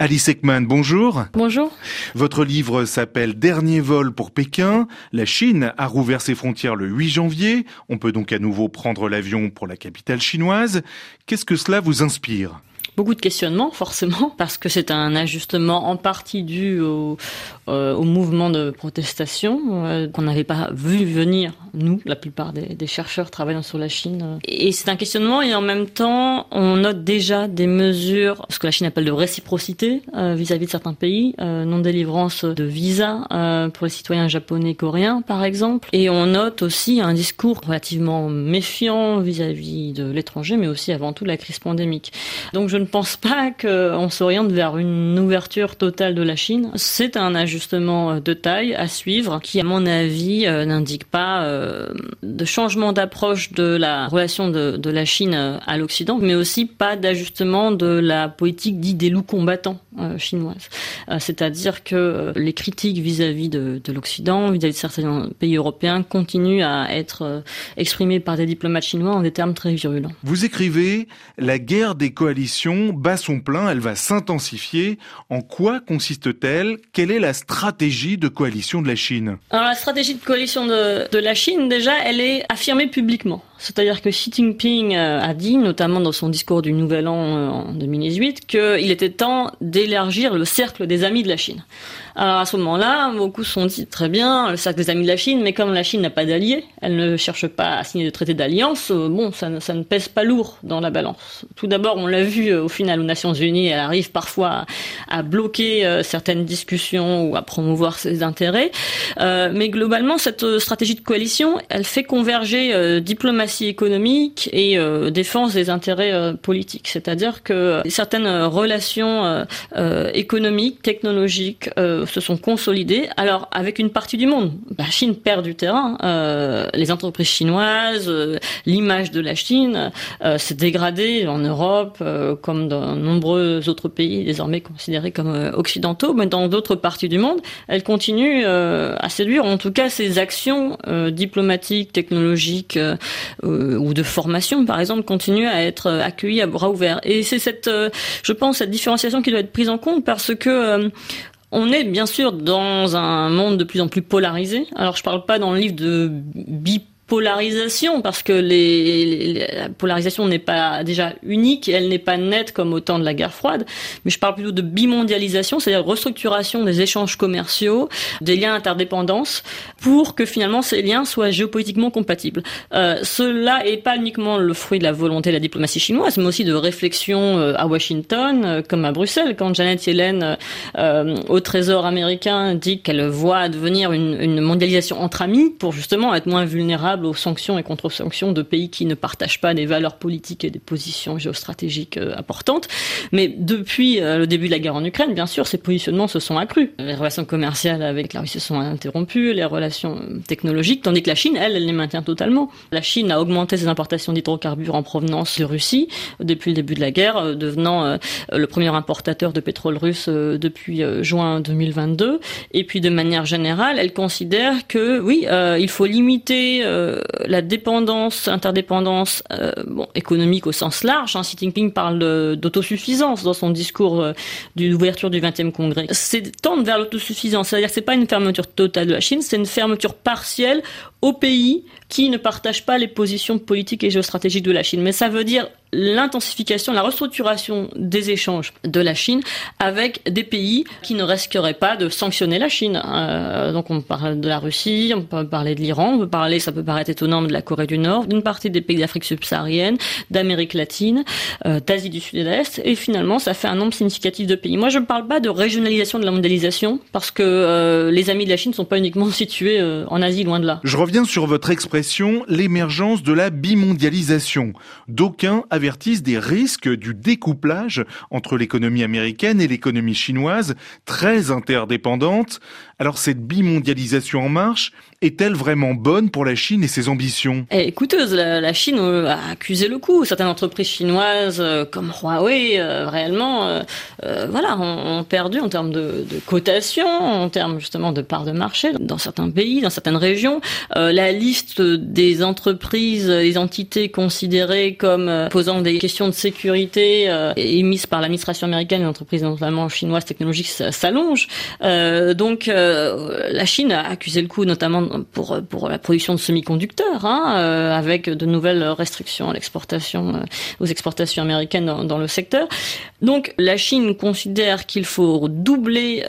Alice Ekman, bonjour. Bonjour. Votre livre s'appelle Dernier vol pour Pékin. La Chine a rouvert ses frontières le 8 janvier. On peut donc à nouveau prendre l'avion pour la capitale chinoise. Qu'est-ce que cela vous inspire? Beaucoup de questionnements, forcément, parce que c'est un ajustement en partie dû au, euh, au mouvement de protestation euh, qu'on n'avait pas vu venir, nous, la plupart des, chercheurs travaillant sur la Chine. Et c'est un questionnement et en même temps, on note déjà des mesures, ce que la Chine appelle de réciprocité euh, vis-à-vis de certains pays, non-délivrance de visa pour les citoyens japonais et coréens, par exemple. Et on note aussi un discours relativement méfiant vis-à-vis de l'étranger, mais aussi avant tout la crise pandémique. Donc je ne pense pas qu'on s'oriente vers une ouverture totale de la Chine. C'est un ajustement de taille à suivre qui, à mon avis, euh, n'indique pas euh, de changement d'approche de la relation de, la Chine à l'Occident, mais aussi pas d'ajustement de la politique dite des loups combattants. euh, chinoise. C'est-à-dire que les critiques vis-à-vis de, de l'Occident, vis-à-vis de certains pays européens, continuent à être exprimées par des diplomates chinois en des termes très virulents. Vous écrivez La guerre des coalitions bat son plein, elle va s'intensifier. En quoi consiste-t-elle? Quelle est la stratégie de coalition de la Chine? Alors la stratégie de coalition de, de la Chine, déjà, elle est affirmée publiquement. C'est-à-dire que Xi Jinping euh, a dit, notamment dans son discours du Nouvel An euh, en 2018, qu'il était temps d'élargir le cercle des amis de la Chine. Alors à ce moment-là, beaucoup se sont dit très bien, le cercle des amis de la Chine, mais comme la Chine n'a pas d'alliés, elle ne cherche pas à signer de traité d'alliance, euh, bon, ça, ne pèse pas lourd dans la balance. Tout d'abord, on l'a vu au final aux Nations Unies, elle arrive parfois à, bloquer certaines discussions ou à promouvoir ses intérêts, mais globalement, cette stratégie de coalition, elle fait converger diplomatie économique et euh, défense des intérêts euh, politiques. C'est-à-dire que certaines relations euh, économiques, technologiques se sont consolidées. Alors avec une partie du monde, la Chine perd du terrain. les entreprises chinoises, l'image de la Chine s'est dégradée en Europe comme dans nombreux autres pays désormais considérés comme occidentaux, mais dans d'autres parties du monde, elle continue à séduire, en tout cas ses actions diplomatiques, technologiques, euh, ou de formation, par exemple, continuent à être euh, accueillis à bras ouverts. Et c'est cette, euh, je pense, cette différenciation qui doit être prise en compte parce que on est bien sûr dans un monde de plus en plus polarisé. Alors je parle pas dans le livre de bip polarisation parce que la polarisation n'est pas déjà unique, elle n'est pas nette comme au temps de la guerre froide, mais je parle plutôt de bimondialisation, c'est-à-dire restructuration des échanges commerciaux, des liens interdépendance, pour que finalement ces liens soient géopolitiquement compatibles. Euh, cela est pas uniquement le fruit de la volonté de la diplomatie chinoise, mais aussi de réflexion euh, à Washington, euh, comme à Bruxelles, quand Janet Yellen au Trésor américain dit qu'elle voit devenir une mondialisation entre amis pour justement être moins vulnérable aux sanctions et contre-sanctions de pays qui ne partagent pas des valeurs politiques et des positions géostratégiques euh, importantes. Mais depuis euh, le début de la guerre en Ukraine, bien sûr, ces positionnements se sont accrus. Les relations commerciales avec la Russie sont interrompues, les relations technologiques, tandis que la Chine, elle, elle les maintient totalement. La Chine a augmenté ses importations d'hydrocarbures en provenance de Russie depuis le début de la guerre, euh, devenant le premier importateur de pétrole russe depuis juin 2022. Et puis, de manière générale, elle considère que, oui, il faut limiter la dépendance, interdépendance euh, économique au sens large. Hein, Xi Jinping parle d'autosuffisance dans son discours euh, d'ouverture du 20e congrès. C'est tendre vers l'autosuffisance, c'est-à-dire que c'est pas une fermeture totale de la Chine, c'est une fermeture partielle aux pays qui ne partagent pas les positions politiques et géostratégiques de la Chine. Mais ça veut dire l'intensification, la restructuration des échanges de la Chine avec des pays qui ne risqueraient pas de sanctionner la Chine. Euh, donc on parle de la Russie, on peut parler de l'Iran, on peut parler, ça peut paraître étonnant, de la Corée du Nord, d'une partie des pays d'Afrique subsaharienne, d'Amérique latine, euh, d'Asie du Sud-Est, et finalement ça fait un nombre significatif de pays. Moi je ne parle pas de régionalisation de la mondialisation parce que euh, les amis de la Chine ne sont pas uniquement situés en Asie, loin de là. Je reviens sur votre expression, l'émergence de la bimondialisation. D'aucuns des risques du découplage entre l'économie américaine et l'économie chinoise, très interdépendantes. Alors cette bimondialisation en marche est-elle vraiment bonne pour la Chine et ses ambitions? Eh, Écouteuse, la, Chine euh, a accusé le coup. Certaines entreprises chinoises euh, comme Huawei, euh, réellement, voilà, ont, perdu en termes de, cotation, en termes justement de part de marché dans certains pays, dans certaines régions. la liste des entreprises, des entités considérées comme posant des questions de sécurité émises par l'administration américaine et l'entreprise notamment chinoise technologique s'allongent. Euh, donc euh, la Chine a accusé le coup notamment pour la production de semi-conducteurs, hein, euh, avec de nouvelles restrictions l'exportation, aux exportations américaines dans, dans, le secteur. Donc la Chine considère qu'il faut doubler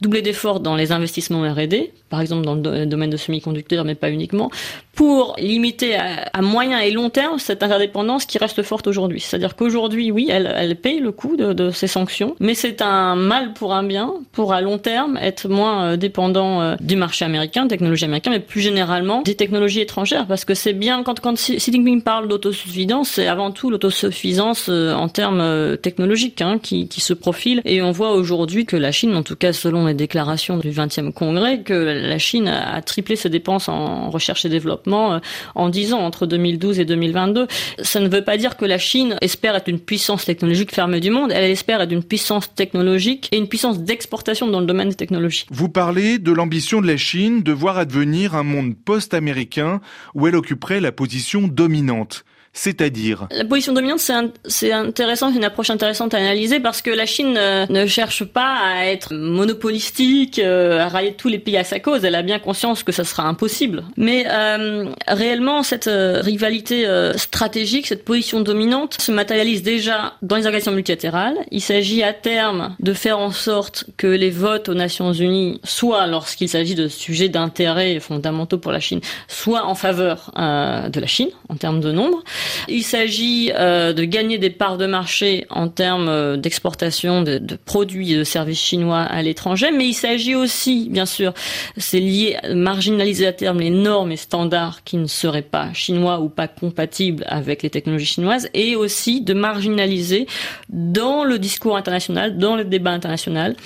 doubler d'efforts dans les investissements R&D, par exemple dans le domaine de semi-conducteurs, mais pas uniquement, pour limiter à, moyen et long terme cette interdépendance qui reste forte aujourd'hui. C'est-à-dire qu'aujourd'hui, oui, elle, elle paye le coût de, de ces sanctions, mais c'est un mal pour un bien, pour à long terme être moins euh, dépendant euh, du marché américain, technologie américaine, mais plus généralement des technologies étrangères, parce que c'est bien quand quand Xi Jinping parle d'autosuffisance, c'est avant tout l'autosuffisance euh, en termes technologiques hein, qui, qui se profile, et on voit aujourd'hui que la Chine, en tout cas selon les déclarations du 20e congrès, que la Chine a triplé ses dépenses en recherche et développement euh, en 10 ans, entre 2012 et 2022. Ça ne veut pas dire que la Chine espère être une puissance technologique fermée du monde, elle espère être une puissance technologique et une puissance d'exportation dans le domaine des technologies. Vous parlez de l'ambition de la Chine de voir advenir un monde post-américain où elle occuperait la position dominante c'est-à-dire La position dominante, c'est intéressant, c'est une approche intéressante à analyser parce que la Chine euh, ne cherche pas à être monopolistique, euh, à railler tous les pays à sa cause. Elle a bien conscience que ça sera impossible. Mais euh, réellement, cette rivalité stratégique, cette position dominante, se matérialise déjà dans les organisations multilatérales. Il s'agit à terme de faire en sorte que les votes aux Nations Unies, soit lorsqu'il s'agit de sujets d'intérêt fondamentaux pour la Chine, soient en faveur de la Chine en termes de nombre. Il s'agit euh, de gagner des parts de marché en termes euh, d'exportation de, de, produits et de services chinois à l'étranger, mais il s'agit aussi, bien sûr, c'est lié marginaliser à terme les normes et standards qui ne seraient pas chinois ou pas compatibles avec les technologies chinoises, et aussi de marginaliser dans le discours international, dans le débat international,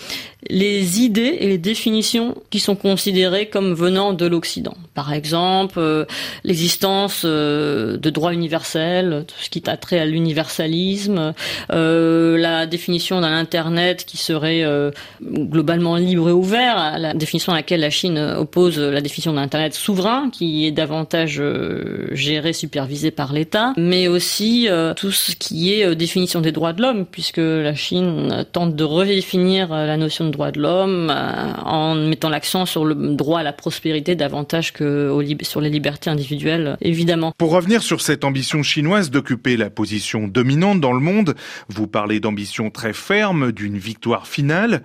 les idées et les définitions qui sont considérées comme venant de l'Occident. Par exemple, euh, l'existence euh, de droits universels, tout ce qui a trait à l'universalisme, euh, la définition d'un Internet qui serait globalement libre et ouvert, la définition à laquelle la Chine oppose la définition d'un Internet souverain, qui est davantage géré, supervisé par l'État, mais aussi tout ce qui est définition des droits de l'homme, puisque la Chine tente de redéfinir la notion de droits de l'homme euh, en mettant l'accent sur le droit à la prospérité davantage que sur les libertés individuelles, évidemment. Pour revenir sur cette ambition chinoise d'occuper la position dominante dans le monde, vous parlez d'ambition très ferme, d'une victoire finale.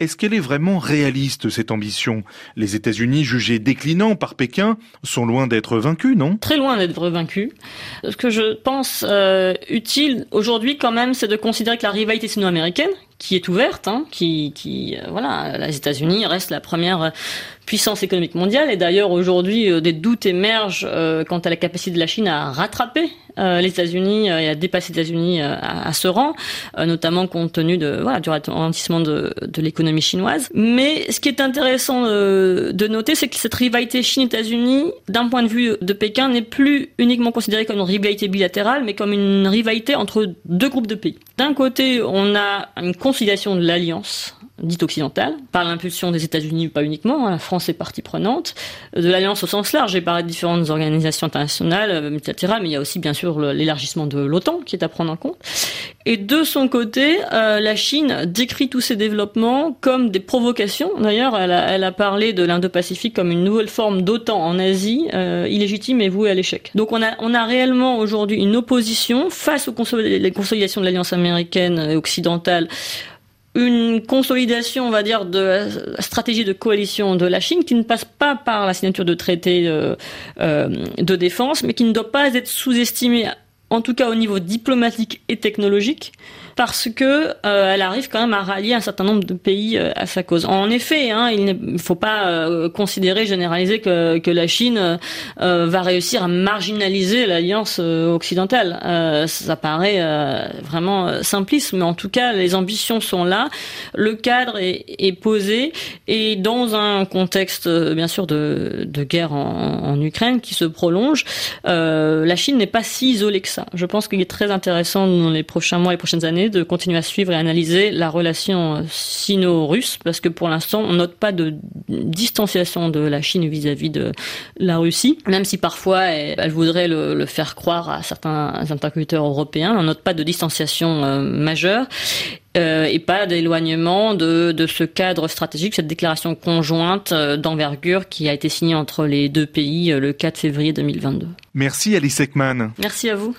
Est-ce qu'elle est vraiment réaliste, cette ambition? Les États-Unis, jugés déclinants par Pékin, sont loin d'être vaincus, non? Très loin d'être vaincus. Ce que je pense euh, utile aujourd'hui, quand même, c'est de considérer que la rivalité sino-américaine, qui est ouverte, hein, qui, euh, voilà, les États-Unis restent la première puissance économique mondiale. Et d'ailleurs, aujourd'hui, euh, des doutes émergent euh, quant à la capacité de la Chine à rattraper les États-Unis et à dépasser les États-Unis à, ce rang, notamment compte tenu du ralentissement de, de l'économie chinoise. Mais ce qui est intéressant de noter, c'est que cette rivalité Chine-États-Unis, d'un point de vue de Pékin, n'est plus uniquement considérée comme une rivalité bilatérale, mais comme une rivalité entre deux groupes de pays. D'un côté, on a une conciliation de l'alliance dite occidentale, par l'impulsion des États-Unis, pas uniquement, hein, la France est partie prenante, de l'alliance au sens large, j'ai parlé de différentes organisations internationales, euh, etc., mais il y a aussi bien sûr l'élargissement de l'OTAN qui est à prendre en compte. Et de son côté, euh, la Chine décrit tous ces développements comme des provocations. D'ailleurs, elle a, elle a parlé de l'Indo-Pacifique comme une nouvelle forme d'OTAN en Asie, euh, illégitime et vouée à l'échec. Donc on a, on a réellement aujourd'hui une opposition face aux consolidations de l'alliance américaine et occidentale une consolidation, on va dire, de la stratégie de coalition de la Chine qui ne passe pas par la signature de traités euh, euh, de défense, mais qui ne doit pas être sous-estimée, en tout cas au niveau diplomatique et technologique, parce que euh, elle arrive quand même à rallier un certain nombre de pays euh, à sa cause. En effet, hein, il ne faut pas euh, considérer, généraliser que, la Chine va réussir à marginaliser l'alliance occidentale. ça paraît vraiment simpliste, mais en tout cas, les ambitions sont là, le cadre est, posé, et dans un contexte, bien sûr, de, guerre en, en, Ukraine qui se prolonge, la Chine n'est pas si isolée que ça. Je pense qu'il est très intéressant dans les prochains mois et les prochaines années de continuer à suivre et analyser la relation sino-russe parce que pour l'instant, on note pas de distanciation de la Chine vis-à-vis de la Russie, même si parfois elle, voudrait le, faire croire à certains interlocuteurs européens. On note pas de distanciation euh, majeure. Euh, et pas d'éloignement de, de, ce cadre stratégique, cette déclaration conjointe euh, d'envergure qui a été signée entre les deux pays le 4 février 2022. Merci Alice Ekman. Merci à vous.